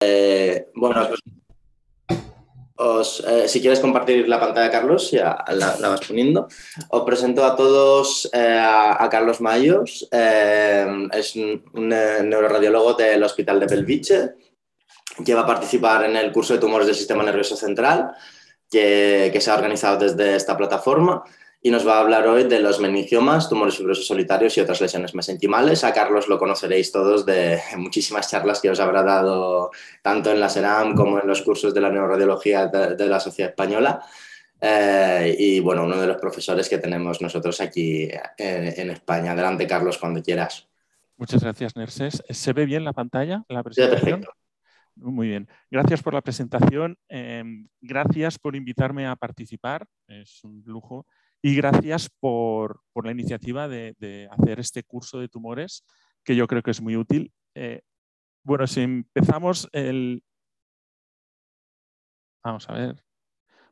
Eh, bueno, os, eh, si quieres compartir la pantalla, Carlos, ya la, vas poniendo. Os presento a todos eh, a, Carlos Mayos. es un, neuroradiólogo del Hospital de Belviche que va a participar en el curso de tumores del sistema nervioso central que, que se ha organizado desde esta plataforma y nos va a hablar hoy de los meningiomas, tumores fibrosos solitarios y otras lesiones mesenquimales. A Carlos lo conoceréis todos de muchísimas charlas que os habrá dado tanto en la SERAM como en los cursos de la neuroradiología de, la Sociedad Española. Eh, y bueno, uno de los profesores que tenemos nosotros aquí en, España. Adelante, Carlos, cuando quieras. Muchas gracias, Nerses. ¿Se ve bien la pantalla, la presentación? perfecto. Muy bien. Gracias por la presentación. Em, gracias por invitarme a participar. Es un lujo. Y gracias por, la iniciativa de, hacer este curso de tumores, que yo creo que es muy útil. Eh, bueno, si empezamos el... Vamos a ver.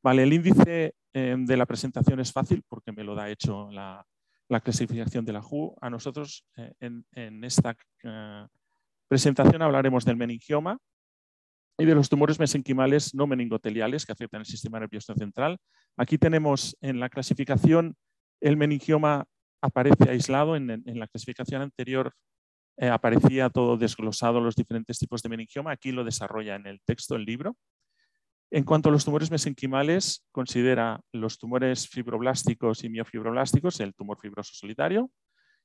Vale, el índice eh, de la presentación es fácil porque me lo da hecho la, clasificación de la JU. A nosotros eh, en, esta presentación hablaremos del meningioma, y de los tumores mesenquimales no meningoteliales que afectan el sistema nervioso central. Aquí tenemos en la clasificación el meningioma aparece aislado, en, la clasificación anterior eh, aparecía todo desglosado los diferentes tipos de meningioma, aquí lo desarrolla en el texto, el libro. En cuanto a los tumores mesenquimales, considera los tumores fibroblásticos y miofibroblásticos, el tumor fibroso solitario.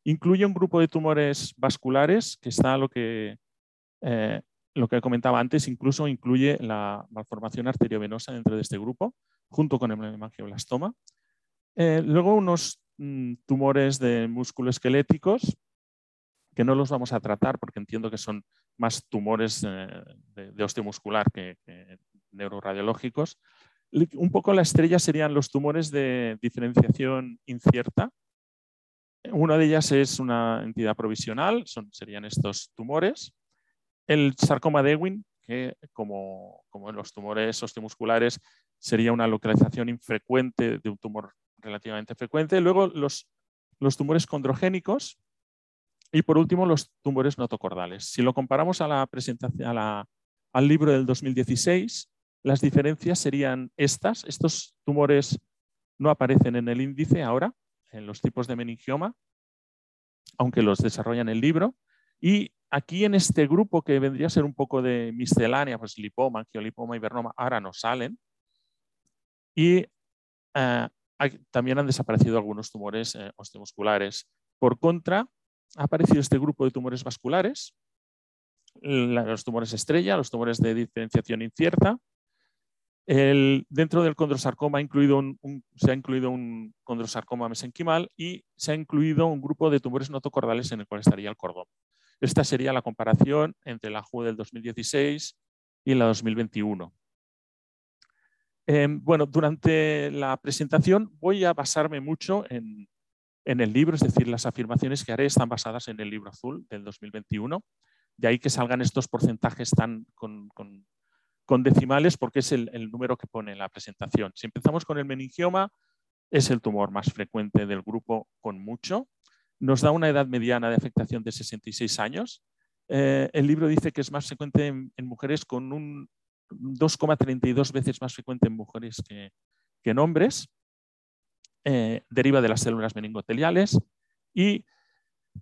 Incluye un grupo de tumores vasculares, que está lo que eh, lo que comentaba antes, incluso incluye la malformación arteriovenosa dentro de este grupo, junto con el hemangioblastoma. Eh, luego unos mm, tumores de músculo esqueléticos, que no los vamos a tratar porque entiendo que son más tumores eh, de, osteomuscular que, que neuroradiológicos. Un poco la estrella serían los tumores de diferenciación incierta. Una de ellas es una entidad provisional, son, serían estos tumores. El sarcoma de Ewing, que como, en los tumores osteomusculares sería una localización infrecuente de un tumor relativamente frecuente. Luego los, los tumores condrogénicos y por último los tumores notocordales. Si lo comparamos a la presentación, al libro del 2016, las diferencias serían estas. Estos tumores no aparecen en el índice ahora, en los tipos de meningioma, aunque los desarrolla en el libro. Y aquí en este grupo que vendría a ser un poco de miscelánea, pues lipoma, angiolipoma y vernoma, ahora no salen. Y eh, también han desaparecido algunos tumores eh, osteomusculares. Por contra, ha aparecido este grupo de tumores vasculares, los tumores estrella, los tumores de diferenciación incierta. dentro del condrosarcoma incluido se ha incluido un condrosarcoma mesenquimal y se ha incluido un grupo de tumores notocordales en el cual estaría el cordón. Esta sería la comparación entre la JU del 2016 y la 2021. Em, bueno, durante la presentación voy a basarme mucho en, el libro, es decir, las afirmaciones que haré están basadas en el libro azul del 2021. De ahí que salgan estos porcentajes tan con, decimales porque es el, el, número que pone en la presentación. Si empezamos con el meningioma, es el tumor más frecuente del grupo con mucho nos da una edad mediana de afectación de 66 años. Eh, el libro dice que es más frecuente en, mujeres con un 2,32 veces más frecuente en mujeres que, en hombres. Eh, deriva de las células meningoteliales y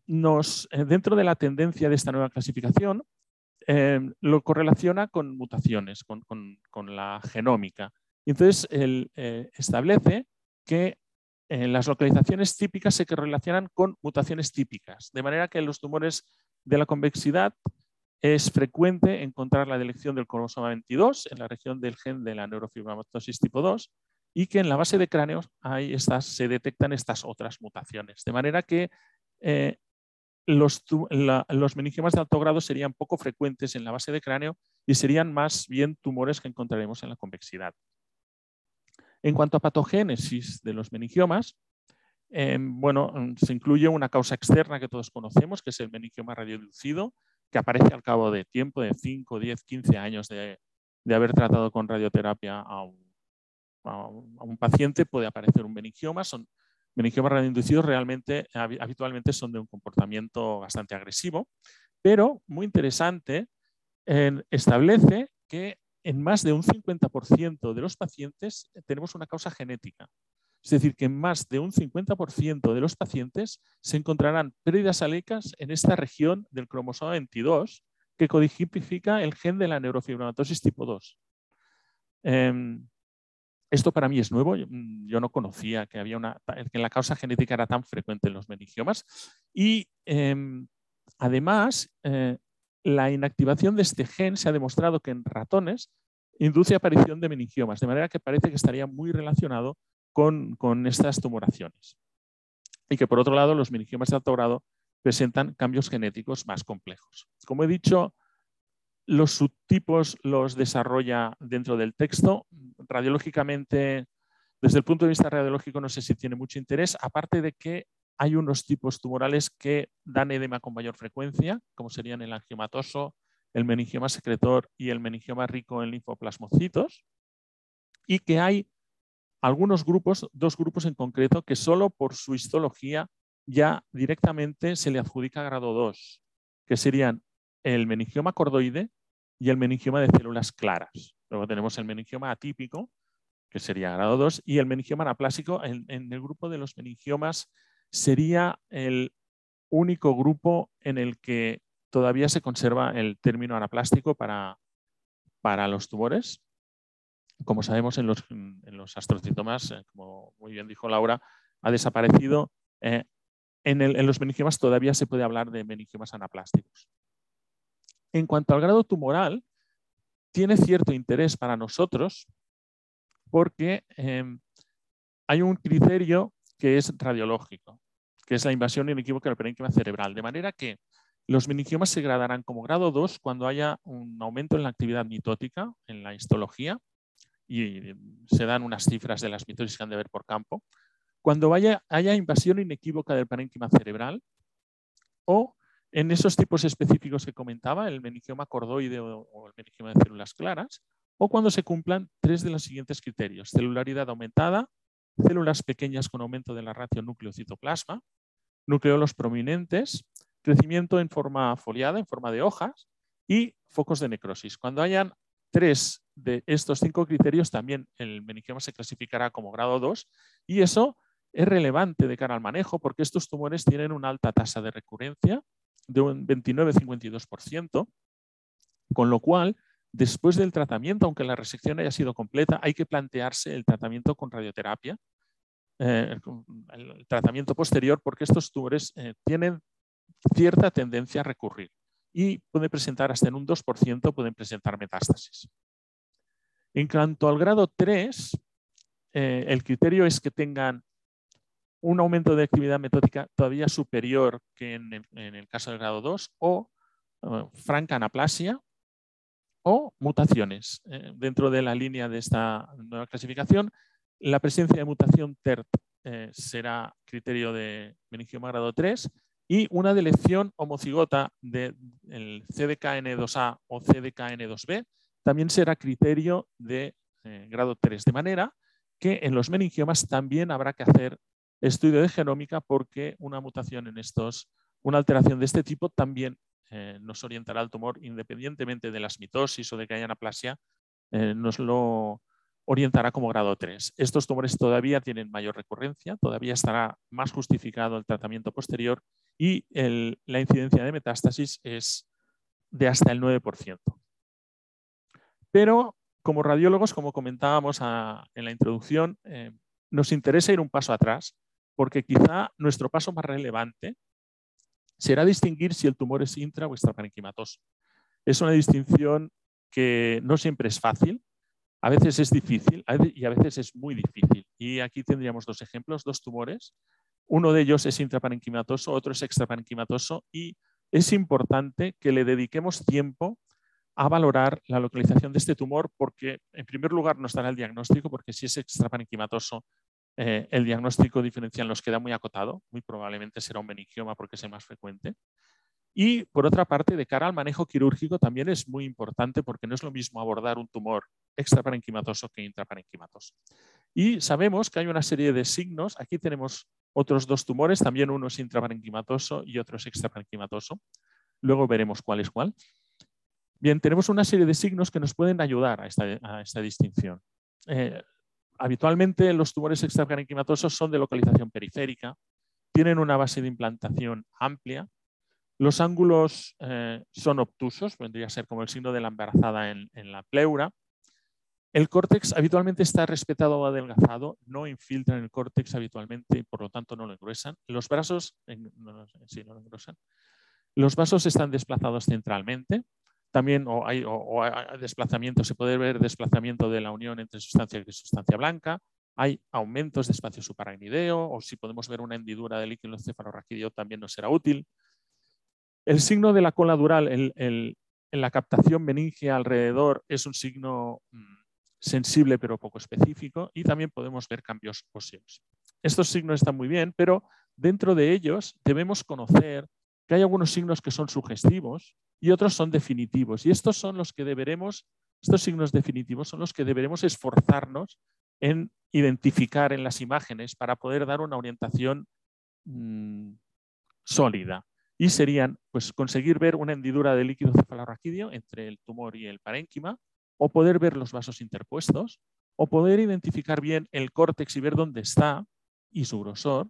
nos, eh, dentro de la tendencia de esta nueva clasificación lo correlaciona con mutaciones, con, la genómica. Entonces, él establece que las localizaciones típicas se relacionan con mutaciones típicas, de manera que en los tumores de la convexidad es frecuente encontrar la delección del cromosoma 22 en la región del gen de la neurofibromatosis tipo 2 y que en la base de cráneo se detectan estas otras mutaciones. De manera que eh, los, los meningiomas de alto grado serían poco frecuentes en la base de cráneo y serían más bien tumores que encontraremos en la convexidad. En cuanto a patogénesis de los meningiomas, em, bueno, mm, se incluye una causa externa que todos conocemos, que es el meningioma radioinducido, que aparece al cabo de tiempo de 5, 10, 15 años de, haber tratado con radioterapia a un, paciente, puede aparecer un meningioma. Son meningiomas radioinducidos realmente, habitualmente son de un comportamiento bastante agresivo, pero muy interesante, establece que en más de un 50% de los pacientes tenemos una causa genética. Es decir, que en más de un 50% de los pacientes se encontrarán pérdidas alecas en esta región del cromosoma 22 que codifica el gen de la neurofibromatosis tipo 2. Em, esto para mí es nuevo. Yo no conocía que, había una, que la causa genética era tan frecuente en los meningiomas. Y em, además, eh, la inactivación de este gen se ha demostrado que en ratones induce aparición de meningiomas, de manera que parece que estaría muy relacionado con, estas tumoraciones. Y que por otro lado, los meningiomas de alto grado presentan cambios genéticos más complejos. Como he dicho, los subtipos los desarrolla dentro del texto. Radiológicamente, desde el punto de vista radiológico, no sé si tiene mucho interés, aparte de que hay unos tipos tumorales que dan edema con mayor frecuencia, como serían el angiomatoso, el meningioma secretor y el meningioma rico en linfoplasmocitos, y que hay algunos grupos, dos grupos en concreto, que solo por su histología ya directamente se le adjudica grado 2, que serían el meningioma cordoide y el meningioma de células claras. Luego tenemos el meningioma atípico, que sería grado 2, y el meningioma anaplásico en, en el grupo de los meningiomas sería el único grupo en el que todavía se conserva el término anaplástico para, para los tumores. Como sabemos, en los, en los astrocitomas, eh, como muy bien dijo Laura, ha desaparecido. Eh, en, en, los meningiomas todavía se puede hablar de meningiomas anaplásticos. En cuanto al grado tumoral, tiene cierto interés para nosotros porque em, hay un criterio que es radiológico, que es la invasión inequívoca del parénquima cerebral. De manera que los meningiomas se gradarán como grado 2 cuando haya un aumento en la actividad mitótica, en la histología, y se dan unas cifras de las mitosis que han de ver por campo. Cuando haya invasión inequívoca del parénquima cerebral o en esos tipos específicos que comentaba, el meningioma cordoide o el meningioma de células claras, o cuando se cumplan tres de los siguientes criterios. Celularidad aumentada, células pequeñas con aumento de la ratio núcleo-citoplasma, nucleolos prominentes, crecimiento en forma foliada, en forma de hojas y focos de necrosis. Cuando hayan tres de estos cinco criterios, también el meningioma se clasificará como grado 2 y eso es relevante de cara al manejo porque estos tumores tienen una alta tasa de recurrencia de un 29-52%, con lo cual Después del tratamiento, aunque la resección haya sido completa, hay que plantearse el tratamiento con radioterapia, eh, el tratamiento posterior, porque estos tumores eh, tienen cierta tendencia a recurrir y pueden presentar hasta en un 2%, pueden presentar metástasis. En cuanto al grado 3, eh, el criterio es que tengan un aumento de actividad metódica todavía superior que en el, caso del grado 2 o franca anaplasia o mutaciones. Dentro de la línea de esta nueva clasificación, la presencia de mutación TERT eh, será criterio de meningioma grado 3 y una delección homocigota del CDKN2A o CDKN2B también será criterio de eh, grado 3. De manera que en los meningiomas también habrá que hacer estudio de genómica porque una mutación en estos, una alteración de este tipo también eh, nos orientará al tumor independientemente de las mitosis o de que haya anaplasia, nos lo orientará como grado 3. Estos tumores todavía tienen mayor recurrencia, todavía estará más justificado el tratamiento posterior y la incidencia de metástasis es de hasta el 9%. Pero como radiólogos, como comentábamos en la introducción, eh, nos interesa ir un paso atrás porque quizá nuestro paso más relevante será distinguir si el tumor es intra o extraparenquimatoso. Es una distinción que no siempre es fácil, a veces es difícil y a veces es muy difícil. Y aquí tendríamos dos ejemplos, dos tumores. Uno de ellos es intraparenquimatoso, otro es extraparenquimatoso y es importante que le dediquemos tiempo a valorar la localización de este tumor porque, en primer lugar, nos dará el diagnóstico, porque si es extraparenquimatoso eh, el diagnóstico diferencial nos queda muy acotado, muy probablemente será un meningioma porque es el más frecuente. Y por otra parte, de cara al manejo quirúrgico también es muy importante porque no es lo mismo abordar un tumor extraparenquimatoso que intraparenquimatoso. Y sabemos que hay una serie de signos. Aquí tenemos otros dos tumores, también uno es intraparenquimatoso y otro es extraparenquimatoso. Luego veremos cuál es cuál. Bien, tenemos una serie de signos que nos pueden ayudar a esta, distinción. Eh, habitualmente los tumores extraparenquimatosos son de localización periférica, tienen una base de implantación amplia, los ángulos eh, son obtusos, vendría a ser como el signo de la embarazada en, la pleura. El córtex habitualmente está respetado o adelgazado, no infiltran el córtex habitualmente y por lo tanto no lo engruesan. Los brazos, sí, no lo Los vasos están desplazados centralmente. También hay, desplazamiento, se puede ver desplazamiento de la unión entre sustancia y sustancia blanca. Hay aumentos de espacio supragnideo o si podemos ver una hendidura del líquido cefalorraquídeo también nos será útil. El signo de la cola dural en la captación meningia alrededor es un signo mm, sensible pero poco específico y también podemos ver cambios óseos. Estos signos están muy bien, pero dentro de ellos debemos conocer que hay algunos signos que son sugestivos y otros son definitivos. Y estos son los que deberemos, estos signos definitivos son los que deberemos esforzarnos en identificar en las imágenes para poder dar una orientación mm, sólida y serían pues, conseguir ver una hendidura de líquido cefalorraquídeo entre el tumor y el parénquima, o poder ver los vasos interpuestos, o poder identificar bien el córtex y ver dónde está y su grosor,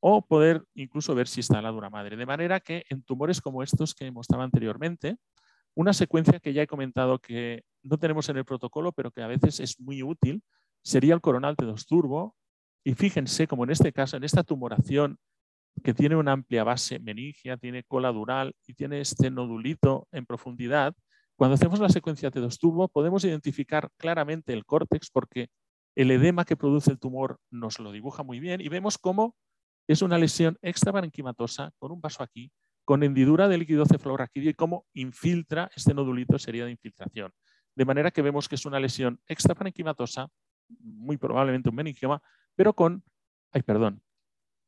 o poder incluso ver si está la dura madre. De manera que en tumores como estos que mostraba anteriormente, una secuencia que ya he comentado que no tenemos en el protocolo, pero que a veces es muy útil, sería el coronal T2 turbo. Y fíjense como en este caso, en esta tumoración que tiene una amplia base meningia, tiene cola dural y tiene este nodulito en profundidad, cuando hacemos la secuencia T2 turbo podemos identificar claramente el córtex porque el edema que produce el tumor nos lo dibuja muy bien y vemos cómo es una lesión extraparenquimatosa con un vaso aquí, con hendidura de líquido cefalorraquídeo y cómo infiltra este nodulito sería de infiltración. De manera que vemos que es una lesión extraparenquimatosa, muy probablemente un meningioma, pero con, ay, perdón,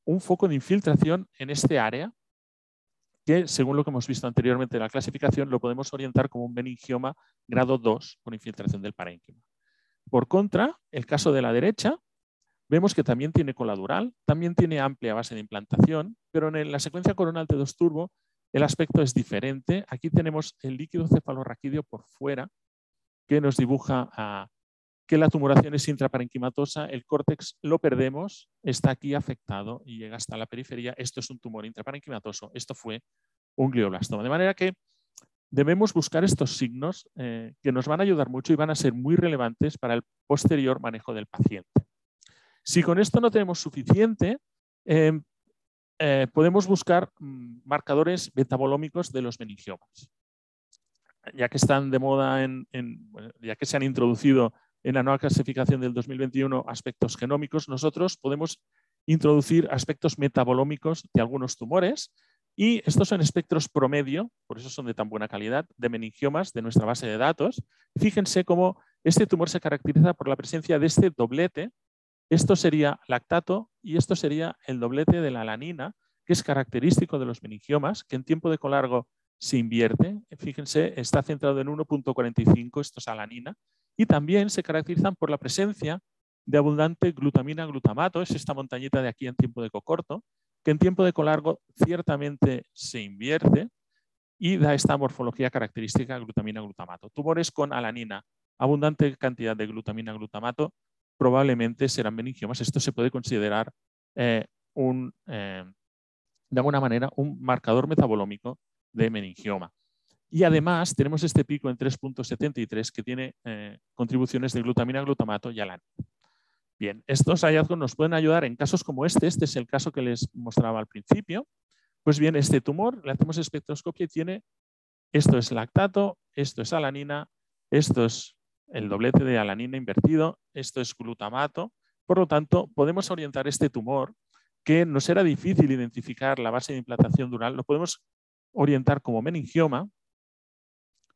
un foco de infiltración en este área que, según lo que hemos visto anteriormente en la clasificación, lo podemos orientar como un meningioma grado 2 con infiltración del parénquima. Por contra, el caso de la derecha, vemos que también tiene cola dural, también tiene amplia base de implantación, pero en la secuencia coronal T2 turbo el aspecto es diferente. Aquí tenemos el líquido cefalorraquídeo por fuera, que nos dibuja a que la tumoración es intraparenquimatosa, el córtex lo perdemos, está aquí afectado y llega hasta la periferia. Esto es un tumor intraparenquimatoso, esto fue un glioblastoma. De manera que debemos buscar estos signos eh, que nos van a ayudar mucho y van a ser muy relevantes para el posterior manejo del paciente. Si con esto no tenemos suficiente, em, eh, podemos buscar mm, marcadores betabolómicos de los meningiomas. Ya que están de moda, en, ya que se han introducido en la nueva clasificación del 2021 aspectos genómicos, nosotros podemos introducir aspectos metabolómicos de algunos tumores y estos son espectros promedio, por eso son de tan buena calidad, de meningiomas de nuestra base de datos. Fíjense cómo este tumor se caracteriza por la presencia de este doblete. Esto sería lactato y esto sería el doblete de la alanina, que es característico de los meningiomas, que en tiempo de colargo se invierte. Fíjense, está centrado en 1.45, esto es alanina, y también se caracterizan por la presencia de abundante glutamina-glutamato, es esta montañita de aquí en tiempo de cocorto, que en tiempo de colargo ciertamente se invierte y da esta morfología característica glutamina-glutamato. Tumores con alanina, abundante cantidad de glutamina-glutamato, probablemente serán meningiomas. Esto se puede considerar eh, un, eh, de alguna manera un marcador metabolómico de meningioma. Y además tenemos este pico en 3.73 que tiene eh, contribuciones de glutamina, glutamato y alanina. Bien, estos hallazgos nos pueden ayudar en casos como este. Este es el caso que les mostraba al principio. Pues bien, este tumor, le hacemos espectroscopia y tiene, esto es lactato, esto es alanina, esto es el doblete de alanina invertido, esto es glutamato. Por lo tanto, podemos orientar este tumor que nos era difícil identificar la base de implantación dural, lo podemos orientar como meningioma,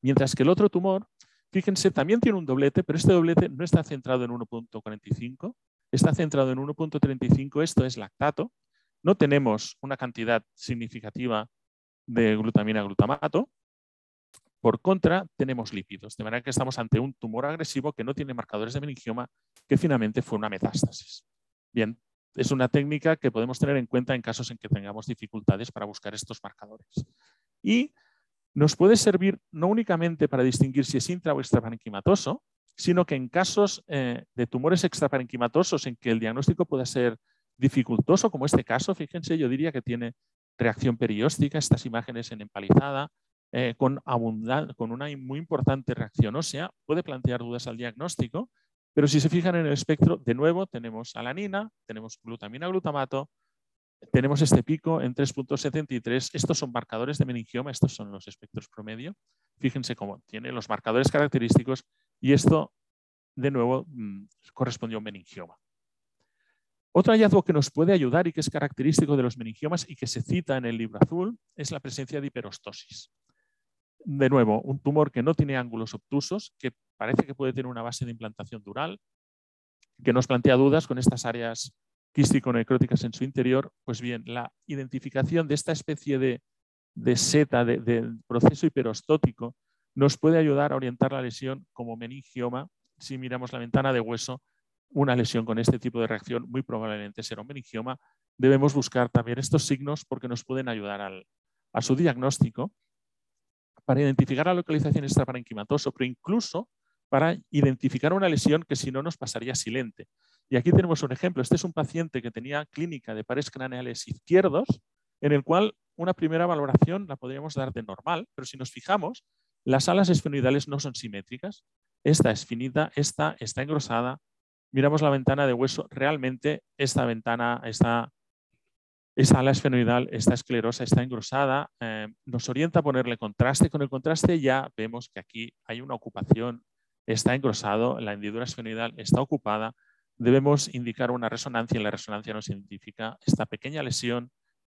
Mientras que el otro tumor, fíjense, también tiene un doblete, pero este doblete no está centrado en 1.45, está centrado en 1.35, esto es lactato. No tenemos una cantidad significativa de glutamina glutamato. Por contra, tenemos lípidos, de manera que estamos ante un tumor agresivo que no tiene marcadores de meningioma, que finalmente fue una metástasis. Bien, es una técnica que podemos tener en cuenta en casos en que tengamos dificultades para buscar estos marcadores. Y nos puede servir no únicamente para distinguir si es intra o extraparenquimatoso, sino que en casos eh, de tumores extraparenquimatosos en que el diagnóstico pueda ser dificultoso, como este caso, fíjense, yo diría que tiene reacción perióstica, estas imágenes en empalizada, eh, con, con una muy importante reacción ósea, puede plantear dudas al diagnóstico, pero si se fijan en el espectro, de nuevo tenemos alanina, tenemos glutamina glutamato, tenemos este pico en 3.73. Estos son marcadores de meningioma, estos son los espectros promedio. Fíjense cómo tiene los marcadores característicos y esto, de nuevo, mm, correspondió a un meningioma. Otro hallazgo que nos puede ayudar y que es característico de los meningiomas y que se cita en el libro azul es la presencia de hiperostosis. De nuevo, un tumor que no tiene ángulos obtusos, que parece que puede tener una base de implantación dural, que nos plantea dudas con estas áreas quístico-necróticas en su interior, pues bien, la identificación de esta especie de, seta, de, proceso hiperostótico, nos puede ayudar a orientar la lesión como meningioma. Si miramos la ventana de hueso, una lesión con este tipo de reacción muy probablemente será un meningioma. Debemos buscar también estos signos porque nos pueden ayudar a su diagnóstico para identificar la localización extraparenquimatoso, pero incluso para identificar una lesión que si no nos pasaría silente. Y aquí tenemos un ejemplo. Este es un paciente que tenía clínica de pares craneales izquierdos, en el cual una primera valoración la podríamos dar de normal, pero si nos fijamos, las alas esfenoidales no son simétricas. Esta es finita, esta está engrosada. Miramos la ventana de hueso, realmente esta ventana, esta, esta ala esfenoidal está esclerosa, está engrosada. Eh, nos orienta a ponerle contraste. Con el contraste ya vemos que aquí hay una ocupación, está engrosado, la hendidura esfenoidal está ocupada debemos indicar una resonancia y la resonancia nos identifica esta pequeña lesión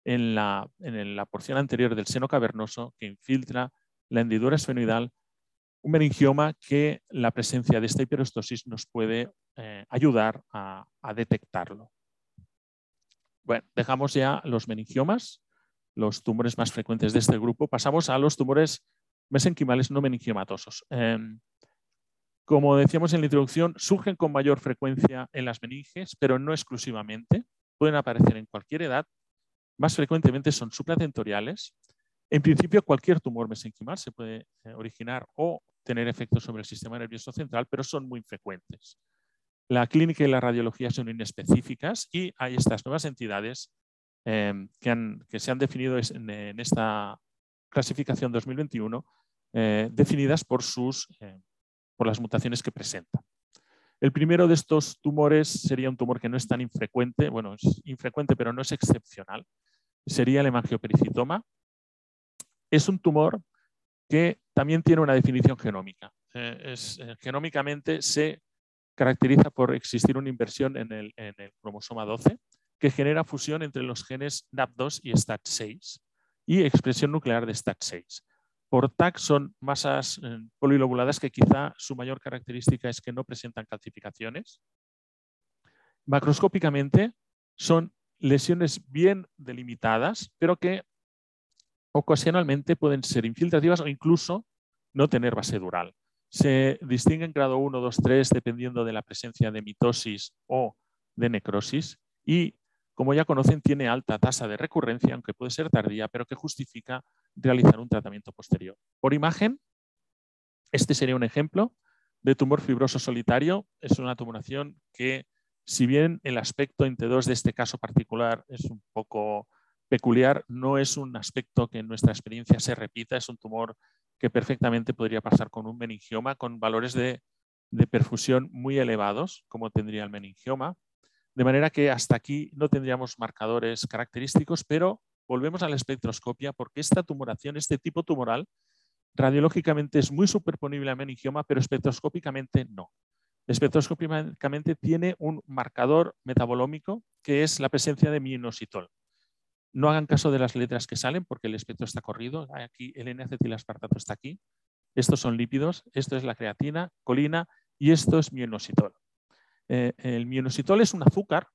en la, en la porción anterior del seno cavernoso que infiltra la hendidura esfenoidal, un meningioma que la presencia de esta hiperostosis nos puede eh, ayudar a, detectarlo. Bueno, dejamos ya los meningiomas, los tumores más frecuentes de este grupo. Pasamos a los tumores mesenquimales no meningiomatosos. Em, como decíamos en la introducción, surgen con mayor frecuencia en las meninges, pero no exclusivamente. Pueden aparecer en cualquier edad. Más frecuentemente son supratentoriales. En principio, cualquier tumor mesenquimal se puede eh, originar o tener efectos sobre el sistema nervioso central, pero son muy frecuentes. La clínica y la radiología son inespecíficas y hay estas nuevas entidades em, que, se han definido en, esta clasificación 2021, eh, definidas por sus em, por las mutaciones que presenta. El primero de estos tumores sería un tumor que no es tan infrecuente, bueno, es infrecuente pero no es excepcional, sería el hemangiopericitoma. Es un tumor que también tiene una definición genómica. Eh, eh, genómicamente se caracteriza por existir una inversión en el, en el, cromosoma 12 que genera fusión entre los genes NAP2 y STAT6 y expresión nuclear de STAT6. Por TAC son masas eh, polilobuladas que quizá su mayor característica es que no presentan calcificaciones. Macroscópicamente son lesiones bien delimitadas, pero que ocasionalmente pueden ser infiltrativas o incluso no tener base dural. Se distinguen grado 1, 2, 3 dependiendo de la presencia de mitosis o de necrosis y como ya conocen, tiene alta tasa de recurrencia, aunque puede ser tardía, pero que justifica realizar un tratamiento posterior. Por imagen, este sería un ejemplo de tumor fibroso solitario. Es una tumoración que, si bien el aspecto en T2 de este caso particular es un poco peculiar, no es un aspecto que en nuestra experiencia se repita, es un tumor que perfectamente podría pasar con un meningioma con valores de, de perfusión muy elevados, como tendría el meningioma, de manera que hasta aquí no tendríamos marcadores característicos, pero volvemos a la espectroscopia porque esta tumoración, este tipo tumoral, radiológicamente es muy superponible a meningioma, pero espectroscópicamente no. Espectroscópicamente tiene un marcador metabolómico que es la presencia de mionositol. No hagan caso de las letras que salen porque el espectro está corrido. Aquí el N-acetilaspartato está aquí. Estos son lípidos, esto es la creatina, colina y esto es mionositol. Eh, el mionositol es un azúcar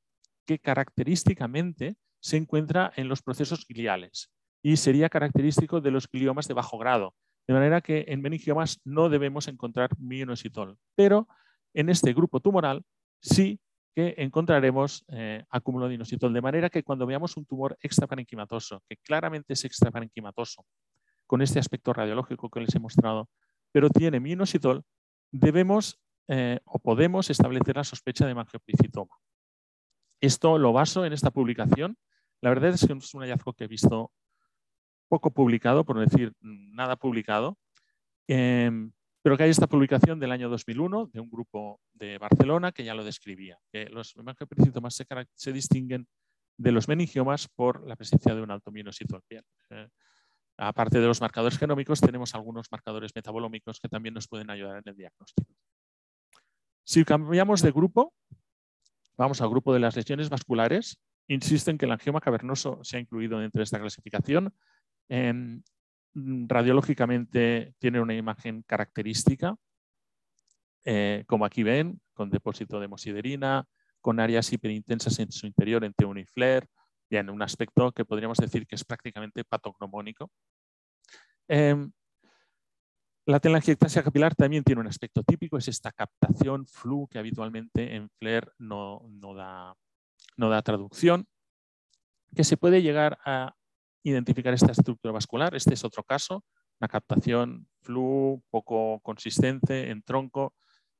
que característicamente se encuentra en los procesos gliales y sería característico de los gliomas de bajo grado. De manera que en meningiomas no debemos encontrar mionositol, pero en este grupo tumoral sí que encontraremos eh, acúmulo de inositol. De manera que cuando veamos un tumor extraparenquimatoso, que claramente es extraparenquimatoso, con este aspecto radiológico que les he mostrado, pero tiene minoxidil, debemos eh, o podemos establecer la sospecha de mangioplicitoma. Esto lo baso en esta publicación. La verdad es que es un hallazgo que he visto poco publicado, por no decir nada publicado, em, pero que hay esta publicación del año 2001 de un grupo de Barcelona que ya lo describía, que los mangioplicitomas se, se distinguen de los meningiomas por la presencia de un alto minoxidil. Eh, aparte de los marcadores genómicos, tenemos algunos marcadores metabolómicos que también nos pueden ayudar en el diagnóstico. Si cambiamos de grupo, vamos al grupo de las lesiones vasculares, insisto en que el angioma cavernoso se ha incluido dentro de esta clasificación. Em, radiológicamente tiene una imagen característica, eh, como aquí ven, con depósito de mosiderina, con áreas hiperintensas en su interior entre un y flare, en un aspecto que podríamos decir que es prácticamente patognomónico. Em, la telangiectasia capilar también tiene un aspecto típico, es esta captación flu que habitualmente en FLAIR no, da, no da traducción, que se puede llegar a identificar esta estructura vascular. Este es otro caso, una captación flu poco consistente en tronco,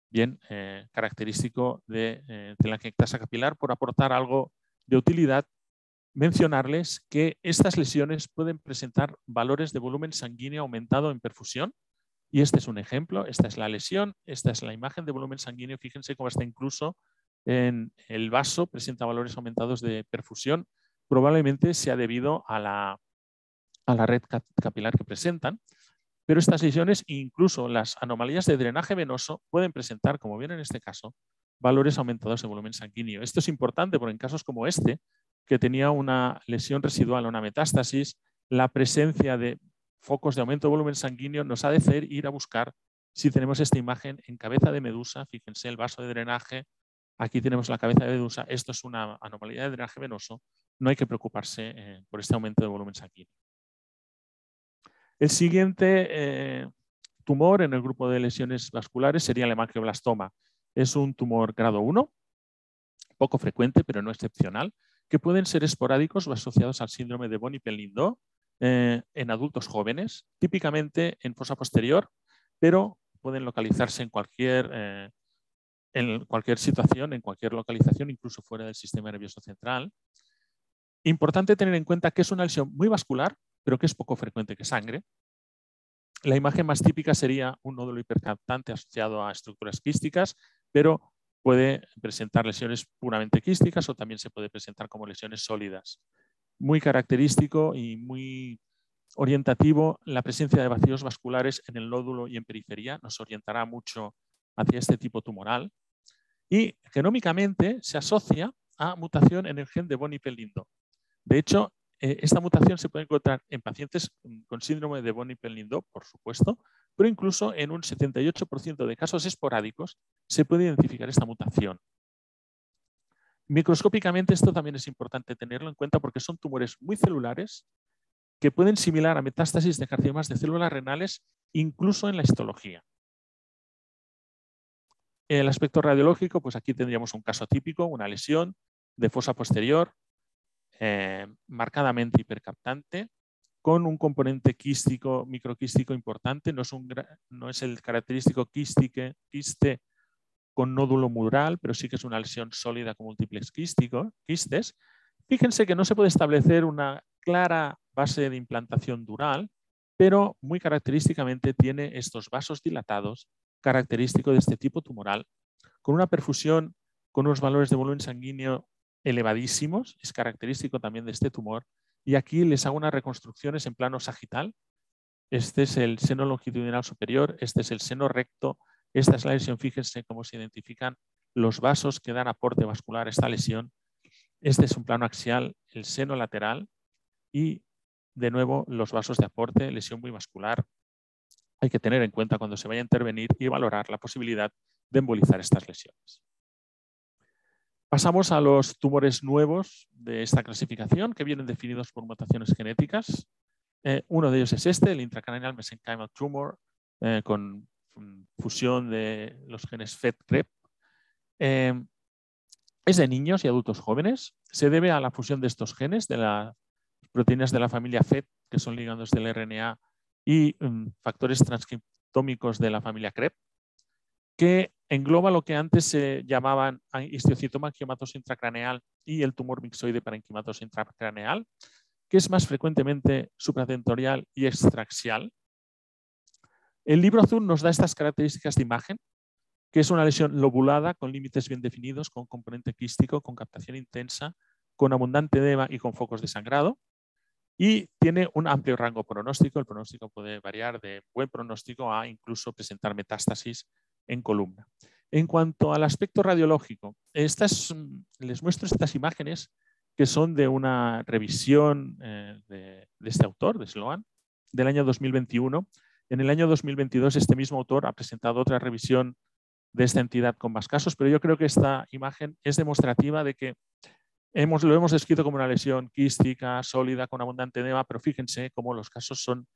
bien eh, característico de eh, telangiectasia capilar por aportar algo de utilidad mencionarles que estas lesiones pueden presentar valores de volumen sanguíneo aumentado en perfusión. Y este es un ejemplo, esta es la lesión, esta es la imagen de volumen sanguíneo. Fíjense cómo está incluso en el vaso, presenta valores aumentados de perfusión. Probablemente sea debido a la, a la red capilar que presentan. Pero estas lesiones, incluso las anomalías de drenaje venoso, pueden presentar, como viene en este caso, valores aumentados de volumen sanguíneo. Esto es importante porque en casos como este, que tenía una lesión residual, una metástasis, la presencia de focos de aumento de volumen sanguíneo nos ha de hacer ir a buscar si tenemos esta imagen en cabeza de medusa, fíjense el vaso de drenaje, aquí tenemos la cabeza de medusa, esto es una anomalía de drenaje venoso, no hay que preocuparse eh, por este aumento de volumen sanguíneo. El siguiente eh, tumor en el grupo de lesiones vasculares sería el hemangioblastoma. Es un tumor grado 1, poco frecuente, pero no excepcional que pueden ser esporádicos o asociados al síndrome de Boni-Pellindó eh, en adultos jóvenes, típicamente en fosa posterior, pero pueden localizarse en cualquier, en cualquier situación, en cualquier localización, incluso fuera del sistema nervioso central. Importante tener en cuenta que es una lesión muy vascular, pero que es poco frecuente que sangre. La imagen más típica sería un nódulo hipercaptante asociado a estructuras quísticas, pero puede presentar lesiones puramente quísticas o también se puede presentar como lesiones sólidas. Muy característico y muy orientativo la presencia de vacíos vasculares en el nódulo y en periferia nos orientará mucho hacia este tipo tumoral. Y genómicamente se asocia a mutación en el gen de Boni-Pelindo. De hecho, eh, esta mutación se puede encontrar en pacientes con síndrome de Boni-Pelindo, por supuesto, pero incluso en un 78% de casos esporádicos se puede identificar esta mutación. Microscópicamente esto también es importante tenerlo en cuenta porque son tumores muy celulares que pueden similar a metástasis de carcinomas de células renales incluso en la histología. El aspecto radiológico, pues aquí tendríamos un caso típico, una lesión de fosa posterior eh, marcadamente hipercaptante, con un componente quístico, microquístico importante, no es, un, no es el característico quístique, quiste con nódulo mural, pero sí que es una lesión sólida con múltiples quísticos, quistes. Fíjense que no se puede establecer una clara base de implantación dural, pero muy característicamente tiene estos vasos dilatados, característico de este tipo tumoral, con una perfusión con unos valores de volumen sanguíneo elevadísimos, es característico también de este tumor, y aquí les hago unas reconstrucciones en plano sagital. Este es el seno longitudinal superior, este es el seno recto, esta es la lesión. Fíjense cómo se identifican los vasos que dan aporte vascular a esta lesión. Este es un plano axial, el seno lateral y de nuevo los vasos de aporte, lesión muy vascular. Hay que tener en cuenta cuando se vaya a intervenir y valorar la posibilidad de embolizar estas lesiones. Pasamos a los tumores nuevos de esta clasificación que vienen definidos por mutaciones genéticas. Eh, uno de ellos es este, el intracranial mesenchymal tumor, eh, con fusión de los genes FET-REP. Eh, es de niños y adultos jóvenes. Se debe a la fusión de estos genes, de las proteínas de la familia FET, que son ligandos del RNA y mm, factores transcriptómicos de la familia CREP, que engloba lo que antes se llamaban histiocitoma anquiomatoso intracraneal y el tumor mixoide parenquimatoso intracraneal, que es más frecuentemente supratentorial y extraxial. El libro azul nos da estas características de imagen, que es una lesión lobulada con límites bien definidos, con componente quístico, con captación intensa, con abundante edema y con focos de sangrado. Y tiene un amplio rango pronóstico. El pronóstico puede variar de buen pronóstico a incluso presentar metástasis en columna. En cuanto al aspecto radiológico, estas, les muestro estas imágenes que son de una revisión eh, de, este autor, de Sloan, del año 2021. En el año 2022 este mismo autor ha presentado otra revisión de esta entidad con más casos, pero yo creo que esta imagen es demostrativa de que hemos, lo hemos descrito como una lesión quística, sólida, con abundante edema, pero fíjense cómo los casos son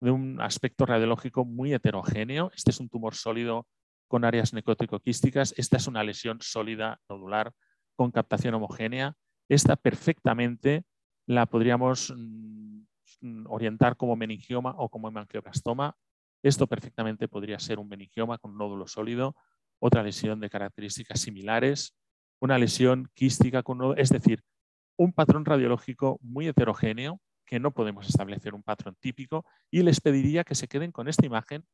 de un aspecto radiológico muy heterogéneo. Este es un tumor sólido con áreas necrótico-quísticas. Esta es una lesión sólida nodular con captación homogénea. Esta perfectamente la podríamos mm, orientar como meningioma o como hemangioblastoma. Esto perfectamente podría ser un meningioma con nódulo sólido, otra lesión de características similares, una lesión quística es decir, un patrón radiológico muy heterogéneo que no podemos establecer un patrón típico y les pediría que se queden con esta imagen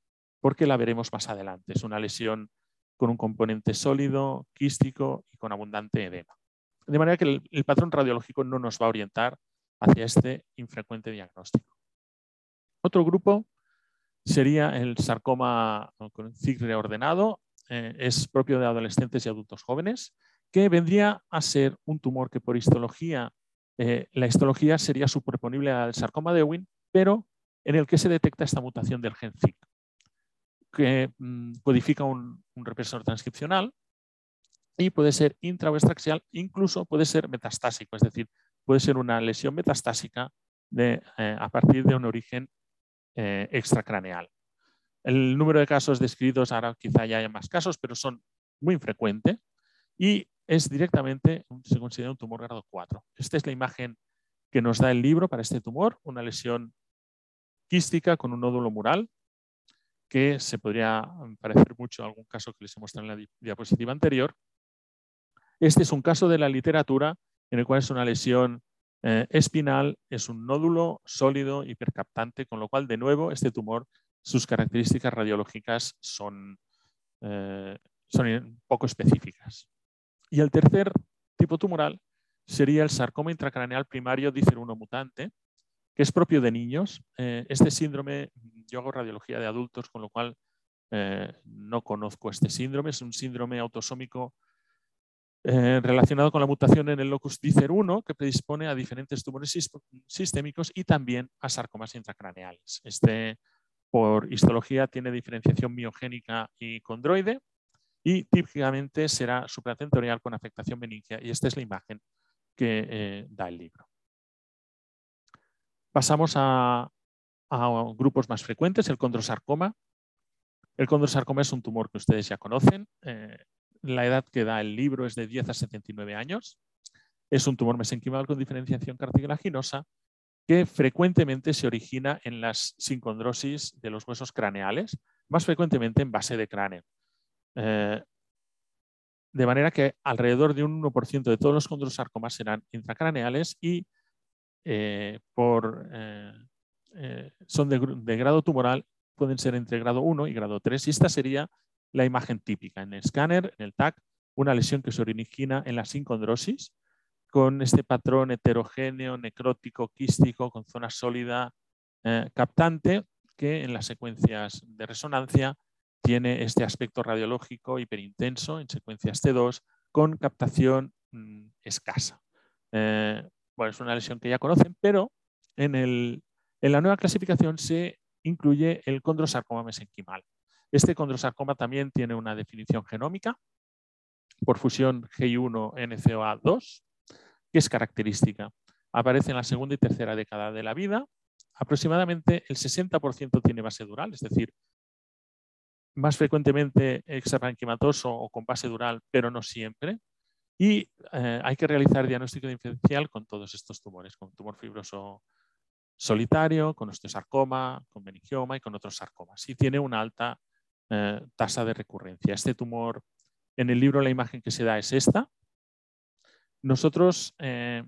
porque la veremos más adelante. Es una lesión con un componente sólido, quístico y con abundante edema. De manera que el, patrón radiológico no nos va a orientar hacia este infrecuente diagnóstico. Otro grupo sería el sarcoma con CIG reordenado. Eh, es propio de adolescentes y adultos jóvenes, que vendría a ser un tumor que por histología, eh, la histología sería superponible al sarcoma de Ewing, pero en el que se detecta esta mutación del gen CIG que mm, codifica un, represor transcripcional y puede ser intra o extraxial, incluso puede ser metastásico, es decir, puede ser una lesión metastásica de, eh, a partir de un origen eh, extracraneal. El número de casos descritos, ahora quizá ya haya más casos, pero son muy infrecuentes y es directamente, se considera un tumor grado 4. Esta es la imagen que nos da el libro para este tumor, una lesión quística con un nódulo mural que se podría parecer mucho a algún caso que les he mostrado en la diapositiva anterior. Este es un caso de la literatura en el cual es una lesión eh, espinal, es un nódulo sólido hipercaptante, con lo cual, de nuevo, este tumor, sus características radiológicas son, eh, son poco específicas. Y el tercer tipo tumoral sería el sarcoma intracraneal primario dicer1 mutante, que es propio de niños. Eh, este síndrome, yo hago radiología de adultos, con lo cual eh, no conozco este síndrome. Es un síndrome autosómico eh, relacionado con la mutación en el locus dicer1 que predispone a diferentes tumores sistémicos y también a sarcomas intracraneales. Este, por histología, tiene diferenciación miogénica y condroide y típicamente será supratentorial con afectación meningia y esta es la imagen que da el libro. Pasamos a, grupos más frecuentes, el condrosarcoma. El condrosarcoma es un tumor que ustedes ya conocen. Eh, la edad que da el libro es de 10 a 79 años. Es un tumor mesenquimal con diferenciación cartilaginosa que frecuentemente se origina en las sincondrosis de los huesos craneales, más frecuentemente en base de cráneo. Eh, de manera que alrededor de un 1% de todos los condrosarcomas serán intracraneales y eh, por, eh, son de, grado tumoral, pueden ser entre grado 1 y grado 3. Y esta sería la imagen típica. En el escáner, en el TAC, una lesión que se origina en la sincondrosis, con este patrón heterogéneo, necrótico, quístico, con zona sólida captante, que en las secuencias de resonancia tiene este aspecto radiológico hiperintenso en secuencias T2 con captación mm, escasa. Bueno, es una lesión que ya conocen, pero en, la nueva clasificación se incluye el condrosarcoma mesenquimal. Este condrosarcoma también tiene una definición genómica por fusión G1-NCOA2, que es característica. Aparece en la segunda y tercera década de la vida. Aproximadamente el 60% tiene base dural, es decir, más frecuentemente extraparenquimatoso o con base dural, pero no siempre. Y eh, hay que realizar diagnóstico diferencial con todos estos tumores, con tumor fibroso solitario, con osteosarcoma, con meningioma y con otros sarcomas. Y tiene una alta eh, tasa de recurrencia. Este tumor, en el libro la imagen que se da es esta. Nosotros eh,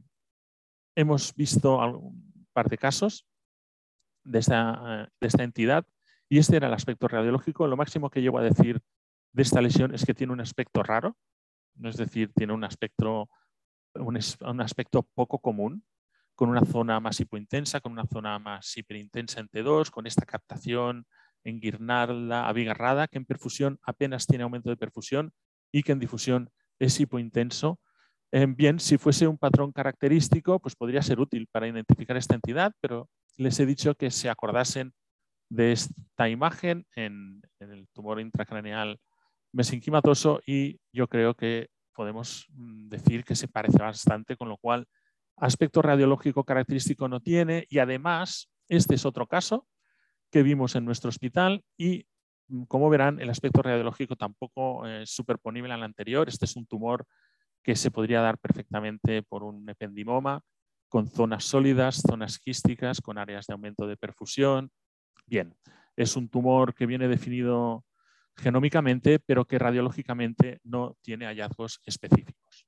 hemos visto un par de casos de esta, de esta entidad y este era el aspecto radiológico. Lo máximo que llego a decir de esta lesión es que tiene un aspecto raro, es decir, tiene un aspecto, un, aspecto poco común, con una zona más hipointensa, con una zona más hiperintensa en T2, con esta captación en guirnalda abigarrada, que en perfusión apenas tiene aumento de perfusión y que en difusión es hipointenso. bien, si fuese un patrón característico, pues podría ser útil para identificar esta entidad, pero les he dicho que se acordasen de esta imagen en, el tumor intracraneal mesenquimatoso y yo creo que podemos mm, decir que se parece bastante, con lo cual aspecto radiológico característico no tiene y además este es otro caso que vimos en nuestro hospital y mm, como verán el aspecto radiológico tampoco es superponible al anterior. Este es un tumor que se podría dar perfectamente por un ependimoma con zonas sólidas, zonas quísticas, con áreas de aumento de perfusión, Bien, es un tumor que viene definido genómicamente, pero que radiológicamente no tiene hallazgos específicos.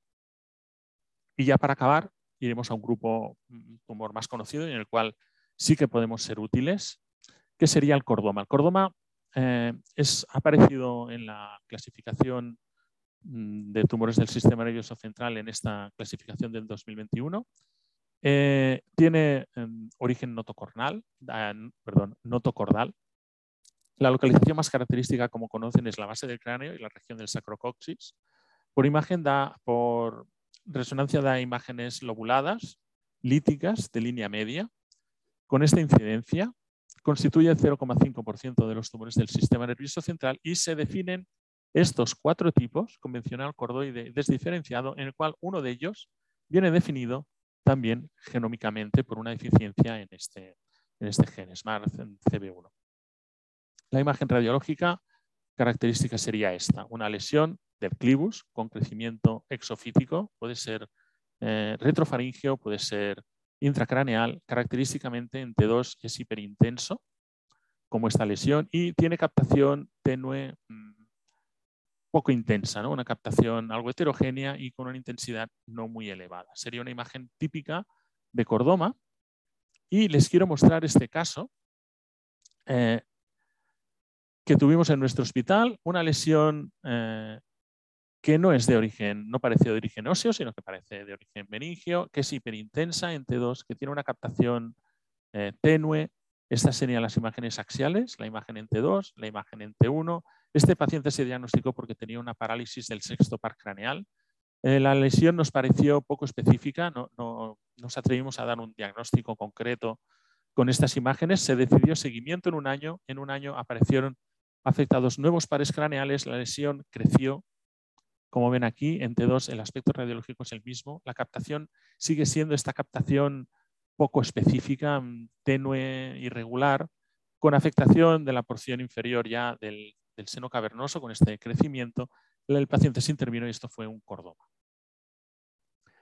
Y ya para acabar, iremos a un grupo mm, tumor más conocido en el cual sí que podemos ser útiles, que sería el cordoma. El cordoma eh, es, ha aparecido en la clasificación mm, de tumores del sistema nervioso central en esta clasificación del 2021 eh, tiene em, origen notocornal, perdón, notocordal. La localización más característica, como conocen, es la base del cráneo y la región del sacrocoxis. Por imagen da, por resonancia da imágenes lobuladas, líticas, de línea media. Con esta incidencia, constituye el 0,5% de los tumores del sistema nervioso central y se definen estos cuatro tipos, convencional, cordoide, desdiferenciado, en el cual uno de ellos viene definido también genómicamente por una deficiencia en este, en este gen, SMART CB1. La imagen radiológica característica sería esta, una lesión del clivus con crecimiento exofítico, puede ser eh, retrofaringeo, puede ser intracraneal, característicamente en T2 es hiperintenso, como esta lesión, y tiene captación tenue mm, poco intensa, ¿no? una captación algo heterogénea y con una intensidad no muy elevada. Sería una imagen típica de cordoma y les quiero mostrar este caso eh, que tuvimos en nuestro hospital, una lesión eh, que no es de origen, no parece de origen óseo, sino que parece de origen meningio, que es hiperintensa en T2, que tiene una captación eh, tenue. Estas serían las imágenes axiales, la imagen en T2, la imagen en T1, este paciente se diagnosticó porque tenía una parálisis del sexto par craneal. Eh, la lesión nos pareció poco específica, no, nos atrevimos a dar un diagnóstico concreto con estas imágenes. Se decidió seguimiento en un año. En un año aparecieron afectados nuevos pares craneales, la lesión creció. Como ven aquí, en T2 el aspecto radiológico es el mismo. La captación sigue siendo esta captación poco específica, tenue, irregular, con afectación de la porción inferior ya del seno cavernoso con este crecimiento, el paciente se intervino y esto fue un cordoma.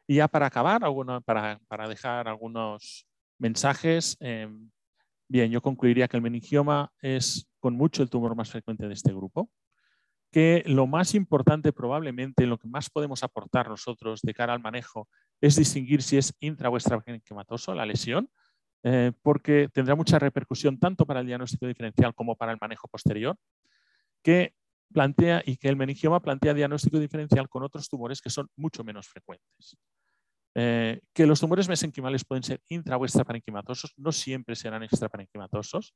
Y ya para acabar, para, para dejar algunos mensajes, em, bien, yo concluiría que el meningioma es con mucho el tumor más frecuente de este grupo, que lo más importante probablemente, lo que más podemos aportar nosotros de cara al manejo es distinguir si es intra o extraparenquimatoso la lesión, eh, porque tendrá mucha repercusión tanto para el diagnóstico diferencial como para el manejo posterior que plantea y que el meningioma plantea diagnóstico diferencial con otros tumores que son mucho menos frecuentes. Eh, que los tumores mesenquimales pueden ser intra o extraparenquimatosos, no siempre serán extraparenquimatosos,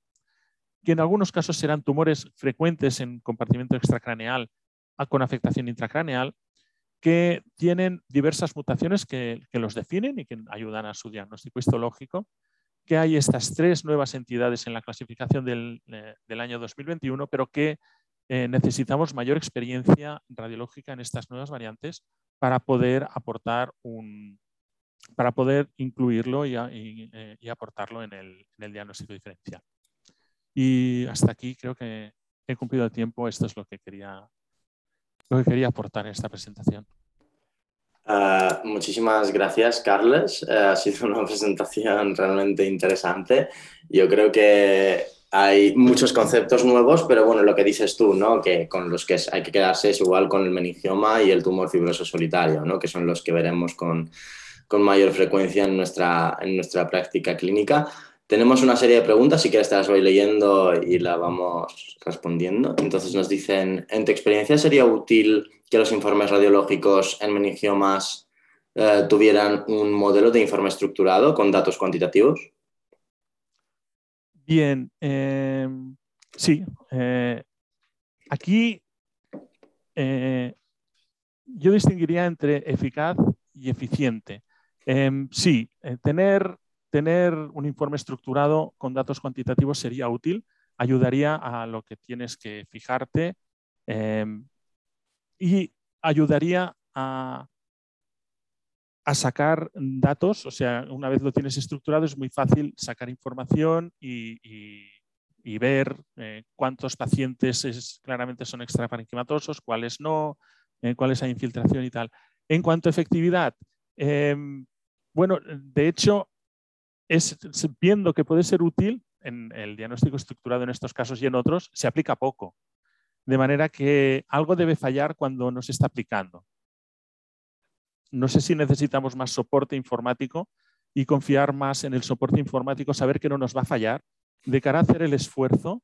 que en algunos casos serán tumores frecuentes en compartimento extracraneal con afectación intracraneal, que tienen diversas mutaciones que, los definen y que ayudan a su diagnóstico histológico, que hay estas tres nuevas entidades en la clasificación del, eh, año 2021, pero que eh, necesitamos mayor experiencia radiológica en estas nuevas variantes para poder aportar un, para poder incluirlo y, eh, aportarlo en el, diagnóstico diferencial. Y hasta aquí creo que he cumplido el tiempo. Esto es lo que quería, lo que quería aportar en esta presentación. Uh, muchísimas gracias, Carles. Uh, ha sido una presentación realmente interesante. Yo creo que hay muchos conceptos nuevos, pero bueno, lo que dices tú, ¿no? Que con los que hay que quedarse es igual con el meningioma y el tumor fibroso solitario, ¿no? Que son los que veremos con, con mayor frecuencia en nuestra, en nuestra práctica clínica. Tenemos una serie de preguntas, si quieres te las voy leyendo y la vamos respondiendo. Entonces nos dicen, ¿en tu experiencia sería útil que los informes radiológicos en meningiomas eh, tuvieran un modelo de informe estructurado con datos cuantitativos? Bien, em, sí. Eh, aquí eh, yo distinguiría entre eficaz y eficiente. Em, sí, tener, tener un informe estructurado con datos cuantitativos sería útil, ayudaría a lo que tienes que fijarte em, y ayudaría a, sacar datos, o sea, una vez lo tienes estructurado es muy fácil sacar información y, ver eh, cuántos pacientes claramente son extraparenquimatosos, cuáles no, eh, cuáles hay infiltración y tal. En cuanto a efectividad, em, bueno, de hecho, es, viendo que puede ser útil en el diagnóstico estructurado en estos casos y en otros, se aplica poco. De manera que algo debe fallar cuando no se está aplicando. No sé si necesitamos más soporte informático y confiar más en el soporte informático, saber que no nos va a fallar, de cara a hacer el esfuerzo,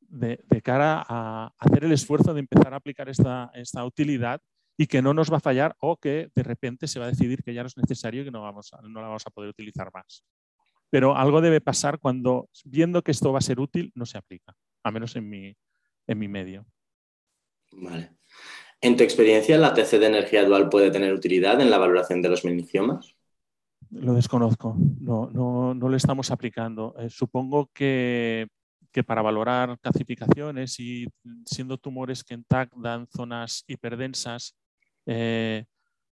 de, cara a hacer el esfuerzo de empezar a aplicar esta, esta, utilidad y que no nos va a fallar o que de repente se va a decidir que ya no es necesario y que no, vamos no la vamos a poder utilizar más. Pero algo debe pasar cuando, viendo que esto va a ser útil, no se aplica, a menos en mi, en mi medio. Vale. ¿En tu experiencia la TC de energía dual puede tener utilidad en la valoración de los meningiomas? Lo desconozco, no, no, no lo estamos aplicando. Eh, supongo que, que, para valorar calcificaciones y siendo tumores que en TAC dan zonas hiperdensas, eh,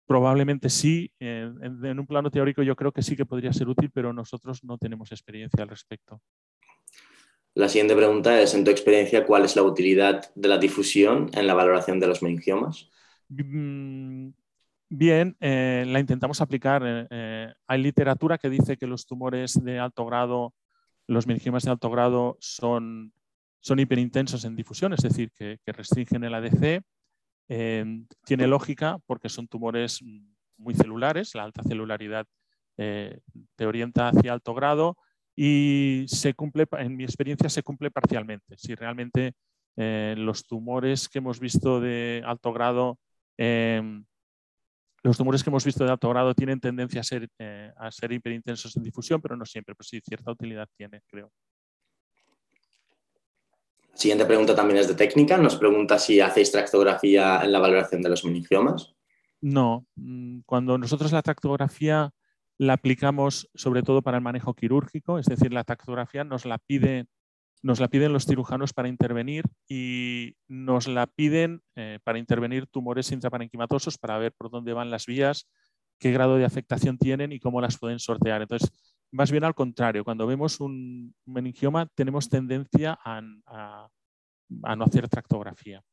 probablemente sí. en, en un plano teórico yo creo que sí que podría ser útil, pero nosotros no tenemos experiencia al respecto. La siguiente pregunta es, en tu experiencia, ¿cuál es la utilidad de la difusión en la valoración de los meningiomas? Mm, bien, eh, la intentamos aplicar. Eh, eh, hay literatura que dice que los tumores de alto grado, los meningiomas de alto grado son, son hiperintensos en difusión, es decir, que, restringen el ADC. Tiene lógica porque son tumores muy celulares, la alta celularidad te orienta hacia alto grado y se cumple, en mi experiencia se cumple parcialmente. Si realmente eh, los tumores que hemos visto de alto grado, em, los tumores que hemos visto de alto grado tienen tendencia a ser, eh, a ser hiperintensos en difusión, pero no siempre, pues sí, cierta utilidad tiene, creo. Siguiente pregunta también es de técnica. Nos pregunta si hacéis tractografía en la valoración de los meningiomas. No, mm, cuando nosotros la tractografía la aplicamos sobre todo para el manejo quirúrgico, es decir, la tactografía nos la, pide, nos la piden los cirujanos para intervenir y nos la piden eh, para intervenir tumores intraparenquimatosos para ver por dónde van las vías, qué grado de afectación tienen y cómo las pueden sortear. Entonces, más bien al contrario, cuando vemos un meningioma tenemos tendencia a no hacer tractografía.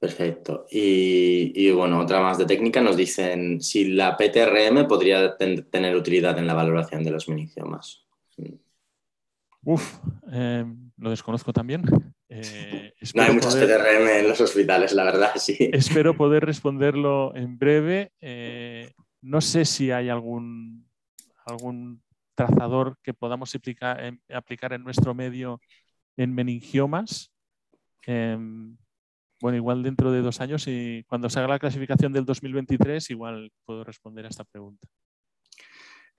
Perfecto. Y, bueno, otra más de técnica, nos dicen si la PTRM podría tener utilidad en la valoración de los meningiomas. Uf, eh, lo desconozco también. Eh, no hay muchas PTRM en los hospitales, la verdad, sí. Espero poder responderlo en breve. Eh, no sé si hay algún, algún trazador que podamos aplicar, aplicar en nuestro medio en meningiomas. Em, bueno, igual dentro de dos años y cuando salga la clasificación del 2023, igual puedo responder a esta pregunta.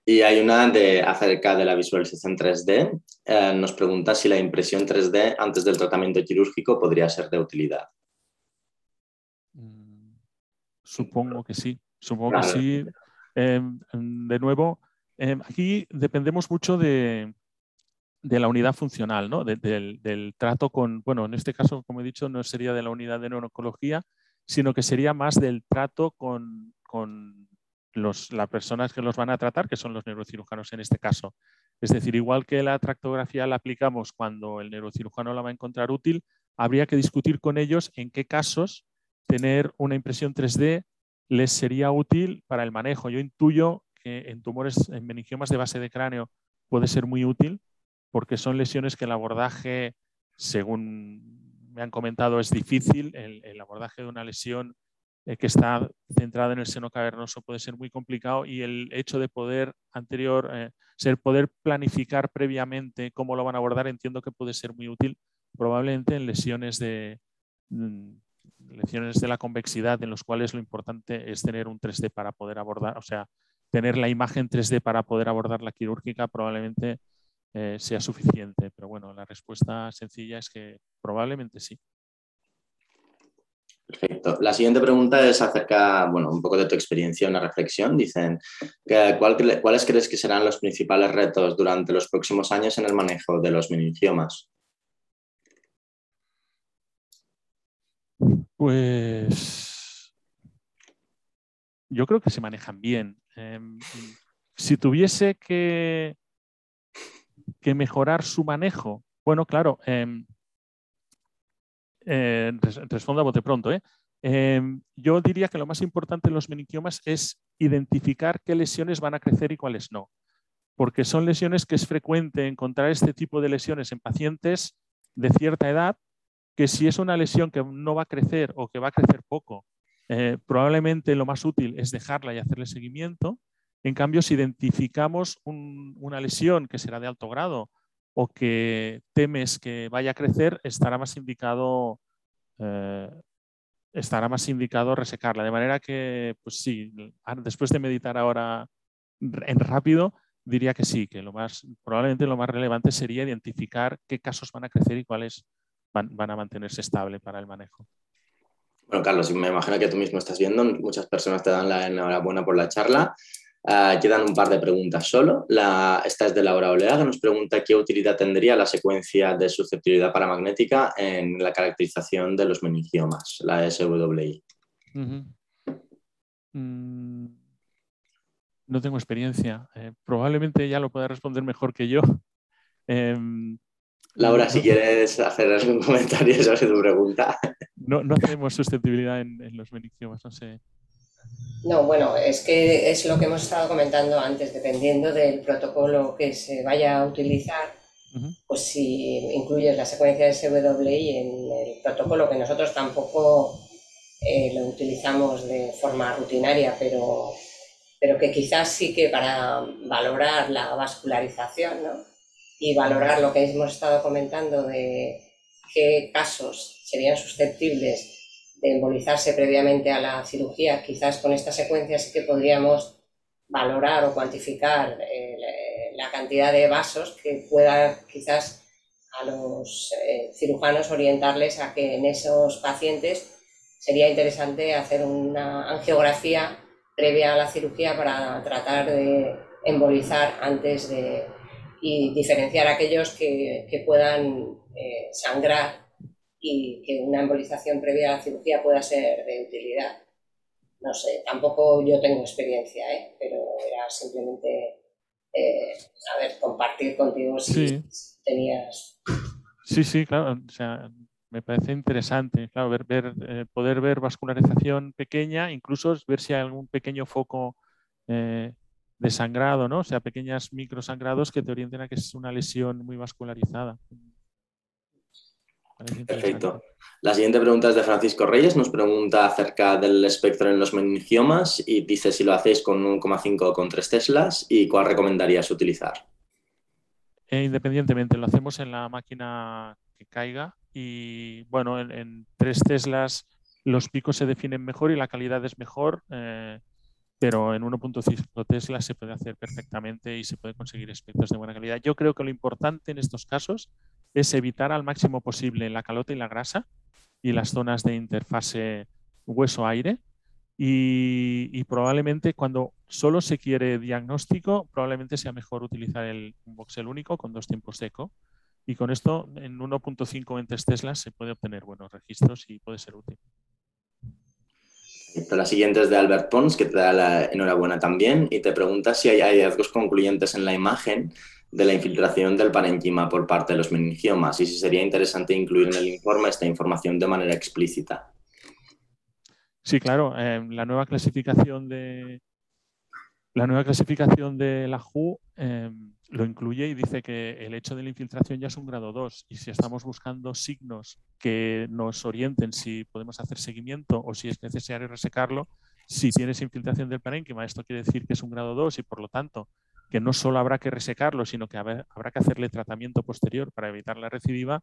Y hay una de, acerca de la visualización 3D. Eh, nos pregunta si la impresión 3D antes del tratamiento quirúrgico podría ser de utilidad. Mm, supongo que sí, supongo que sí. Em, de nuevo, em, aquí dependemos mucho de, la unidad funcional, ¿no? del, trato con, bueno, en este caso, como he dicho, no sería de la unidad de neurooncología, sino que sería más del trato con, con los, las personas que los van a tratar, que son los neurocirujanos en este caso. Es decir, igual que la tractografía la aplicamos cuando el neurocirujano la va a encontrar útil, habría que discutir con ellos en qué casos tener una impresión 3D les sería útil para el manejo. Yo intuyo que en tumores, en meningiomas de base de cráneo puede ser muy útil porque son lesiones que el abordaje, según me han comentado, es difícil. El, abordaje de una lesión eh, que está centrada en el seno cavernoso puede ser muy complicado y el hecho de poder anterior, eh, ser poder planificar previamente cómo lo van a abordar, entiendo que puede ser muy útil, probablemente en lesiones de, mm, lesiones de la convexidad en los cuales lo importante es tener un 3D para poder abordar, o sea, tener la imagen 3D para poder abordar la quirúrgica probablemente eh, sea suficiente. Pero bueno, la respuesta sencilla es que probablemente sí. Perfecto. La siguiente pregunta es acerca, bueno, un poco de tu experiencia, una reflexión. Dicen, ¿cuáles crees que serán los principales retos durante los próximos años en el manejo de los meningiomas? Pues yo creo que se manejan bien. Em, si tuviese que, mejorar su manejo, bueno, claro, em, eh, respondo a bote pronto. ¿eh? Em, yo diría que lo más importante en los meninquiomas es identificar qué lesiones van a crecer y cuáles no, porque son lesiones que es frecuente encontrar este tipo de lesiones en pacientes de cierta edad que si es una lesión que no va a crecer o que va a crecer poco, eh, probablemente lo más útil es dejarla y hacerle seguimiento. En cambio, si identificamos una lesión que será de alto grado o que temes que vaya a crecer, estará más indicado, eh, estará más indicado resecarla. De manera que, pues sí, después de meditar ahora en rápido, diría que sí, que lo más, probablemente lo más relevante sería identificar qué casos van a crecer y cuáles van, a mantenerse estable para el manejo. Bueno, Carlos, me imagino que tú mismo estás viendo, muchas personas te dan la enhorabuena por la charla. Uh, quedan un par de preguntas solo. La, esta es de Laura Olea, que nos pregunta qué utilidad tendría la secuencia de susceptibilidad paramagnética en la caracterización de los meningiomas, la SWI. Mm, no tengo experiencia. Eh, probablemente ya lo pueda responder mejor que yo. Em, Laura, si quieres hacer algún comentario sobre tu pregunta. No, no tenemos susceptibilidad en, los meniciomas, no sé. No, bueno, es que es lo que hemos estado comentando antes, dependiendo del protocolo que se vaya a utilizar, pues si incluyes la secuencia de SWI en el protocolo, que nosotros tampoco eh, lo utilizamos de forma rutinaria, pero, pero que quizás sí que para valorar la vascularización, ¿no? Y valorar lo que hemos estado comentando de qué casos serían susceptibles de embolizarse previamente a la cirugía, quizás con esta secuencia sí que podríamos valorar o cuantificar eh, la cantidad de vasos que pueda quizás a los eh, cirujanos orientarles a que en esos pacientes sería interesante hacer una angiografía previa a la cirugía para tratar de embolizar antes de, y diferenciar aquellos que, que puedan eh, sangrar y que una embolización previa a la cirugía pueda ser de utilidad. No sé, tampoco yo tengo experiencia, ¿eh? pero era simplemente, eh, a ver, compartir contigo si tenías... Sí, sí, claro. O sea, me parece interesante, claro, ver, ver eh, poder ver vascularización pequeña, incluso ver si hay algún pequeño foco eh, de sangrado, ¿no? O sea, pequeñas microsangrados que te orienten a que es una lesión muy vascularizada. Perfecto. La siguiente pregunta es de Francisco Reyes. Nos pregunta acerca del espectro en los meningiomas y dice si lo hacéis con 1,5 o con 3 teslas y cuál recomendarías utilizar. Eh, independientemente, lo hacemos en la máquina que caiga y bueno, en, 3 teslas los picos se definen mejor y la calidad es mejor. Eh, pero en 1.5 Tesla se puede hacer perfectamente y se puede conseguir espectros de buena calidad. Yo creo que lo importante en estos casos es evitar al máximo posible la calota y la grasa y las zonas de interfase hueso-aire. Y, probablemente cuando solo se quiere diagnóstico, probablemente sea mejor utilizar el, un voxel único con dos tiempos de eco. Y con esto, en 1.5 en Tesla se puede obtener buenos registros y puede ser útil. La siguiente es de Albert Pons, que te da la enhorabuena también y te pregunta si hay hallazgos concluyentes en la imagen de la infiltración del parenquima por parte de los meningiomas y si sería interesante incluir en el informe esta información de manera explícita. Sí, claro. Em, la nueva clasificación de la nueva clasificación de la JU em, lo incluye y dice que el hecho de la infiltración ya es un grado 2 y si estamos buscando signos que nos orienten si podemos hacer seguimiento o si es necesario resecarlo, si tienes infiltración del parénquima, esto quiere decir que es un grado 2 y por lo tanto que no solo habrá que resecarlo, sino que habrá que hacerle tratamiento posterior para evitar la recidiva,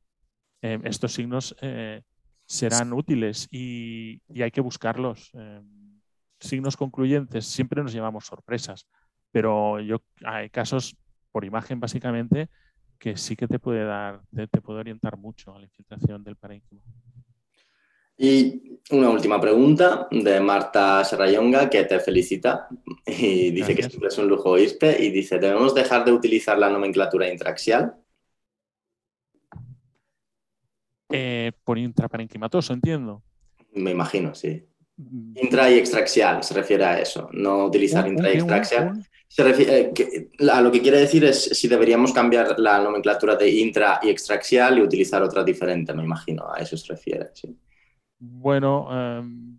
em, estos signos eh, serán útiles y, hay que buscarlos. Signos concluyentes siempre nos llevamos sorpresas, pero yo, hay casos por imagen básicamente que sí que te puede dar, te, puede orientar mucho a la infiltración del parénquima. Y una última pregunta de Marta Serrayonga, que te felicita y dice que siempre es un lujo oírte y dice, ¿debemos dejar de utilizar la nomenclatura intraxial? Eh, por intraparenquimatoso, entiendo. Me imagino, sí. Mm. Intra y extraxial se refiere a eso, no utilizar intra y extraxial. Se refiere, eh, a lo que quiere decir es si deberíamos cambiar la nomenclatura de intra y extraxial y utilizar otra diferente, me imagino, a eso se refiere. Bueno, em,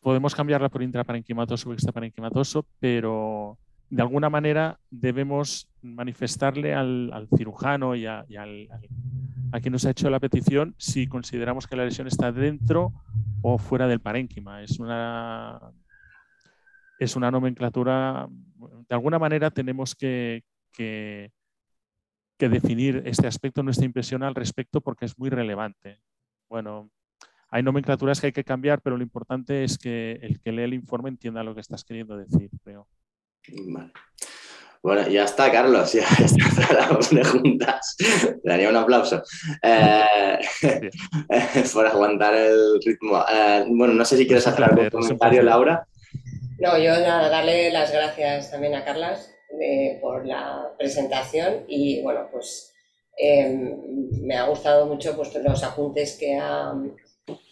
podemos cambiarla por intraparenquimatoso o extraparenquimatoso, pero de alguna manera debemos manifestarle al, cirujano y, al, a quien nos ha hecho la petición si consideramos que la lesión está dentro o fuera del parénquima. Es una, es una nomenclatura, de alguna manera tenemos que, que, definir este aspecto, nuestra impresión al respecto, porque es muy relevante. Bueno, hay nomenclaturas que hay que cambiar, pero lo importante es que el que lee el informe entienda lo que estás queriendo decir, creo. Vale. Bueno, ya está, Carlos, ya está las preguntas. Le daría un aplauso eh, por aguantar el ritmo. Eh, bueno, no sé si quieres hacer algún comentario, Laura. No, yo nada, darle las gracias también a Carlas eh, por la presentación y bueno, pues me ha gustado mucho pues, los apuntes que ha,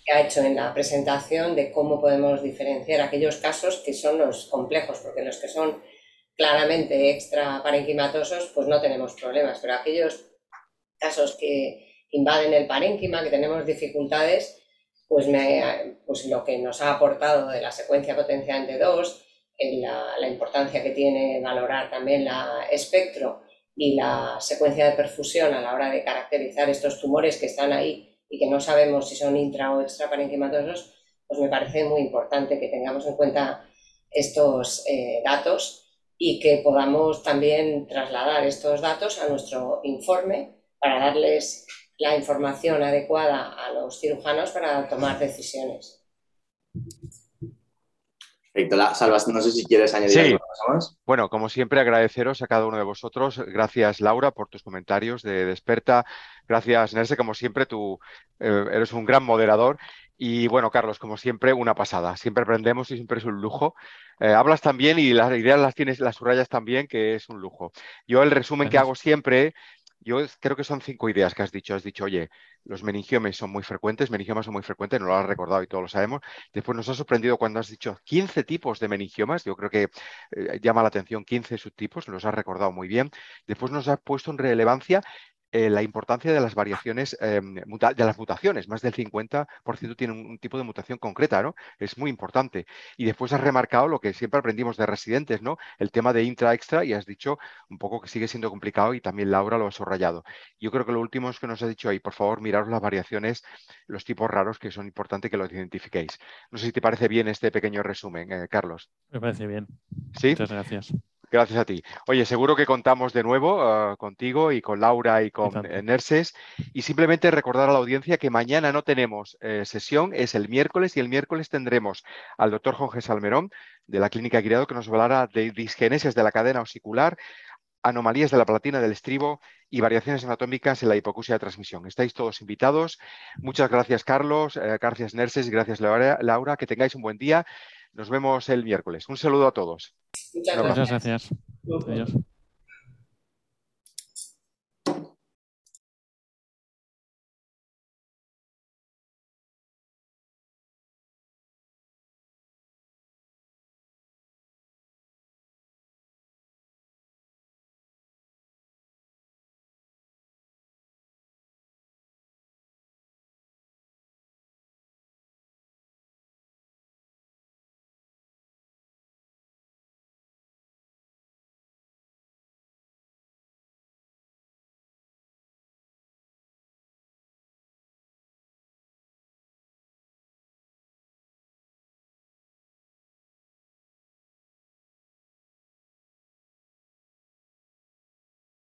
que ha hecho en la presentación de cómo podemos diferenciar aquellos casos que son los complejos, porque los que son claramente extra parenquimatosos, pues no tenemos problemas, pero aquellos casos que invaden el parénquima, que tenemos dificultades, pues, me, pues lo que nos ha aportado de la secuencia potenciante 2, la, la importancia que tiene valorar también la espectro y la secuencia de perfusión a la hora de caracterizar estos tumores que están ahí y que no sabemos si son intra o extra parenquimatosos, pues me parece muy importante que tengamos en cuenta estos eh, datos y que podamos también trasladar estos datos a nuestro informe para darles la información adecuada a los cirujanos para tomar decisiones. Perfecto. Salvas, no sé si quieres añadir algo más. Bueno, como siempre, agradeceros a cada uno de vosotros. Gracias, Laura, por tus comentarios de, Desperta. Gracias, Nerse, como siempre, tú eh, eres un gran moderador. Y bueno, Carlos, como siempre, una pasada. Siempre aprendemos y siempre es un lujo. Eh, hablas también y las ideas las tienes, las subrayas también, que es un lujo. Yo el resumen que hago siempre, yo creo que son cinco ideas que has dicho. Has dicho, oye, los meningiomas son muy frecuentes, meningiomas son muy frecuentes, no lo has recordado y todos lo sabemos. Después nos ha sorprendido cuando has dicho 15 tipos de meningiomas, yo creo que eh, llama la atención 15 subtipos, los has recordado muy bien. Después nos has puesto en relevancia eh, la importancia de las variaciones, em, de las mutaciones. Más del 50% tienen un, tipo de mutación concreta, ¿no? Es muy importante. Y después has remarcado lo que siempre aprendimos de residentes, ¿no? El tema de intra-extra y has dicho un poco que sigue siendo complicado y también Laura lo ha subrayado. Yo creo que lo último es que nos ha dicho ahí, por favor, miraros las variaciones, los tipos raros que son importantes que los identifiquéis. No sé si te parece bien este pequeño resumen, eh, Carlos. Me parece bien. ¿Sí? Muchas gracias. Gracias a ti. Oye, seguro que contamos de nuevo ah, contigo y con Laura y con eh, Nerses. Y simplemente recordar a la audiencia que mañana no tenemos eh, sesión, es el miércoles y el miércoles tendremos al doctor Jorge Salmerón de la Clínica Guirado que nos hablará de disgenesis de la cadena osicular, anomalías de la platina del estribo y variaciones anatómicas en la hipocusia de transmisión. Estáis todos invitados. Muchas gracias, Carlos. Eh, gracias, Nerses. Y gracias, Laura. Que tengáis un buen día. Nos vemos el miércoles. Un saludo a todos. Muchas gracias. gracias. Adiós.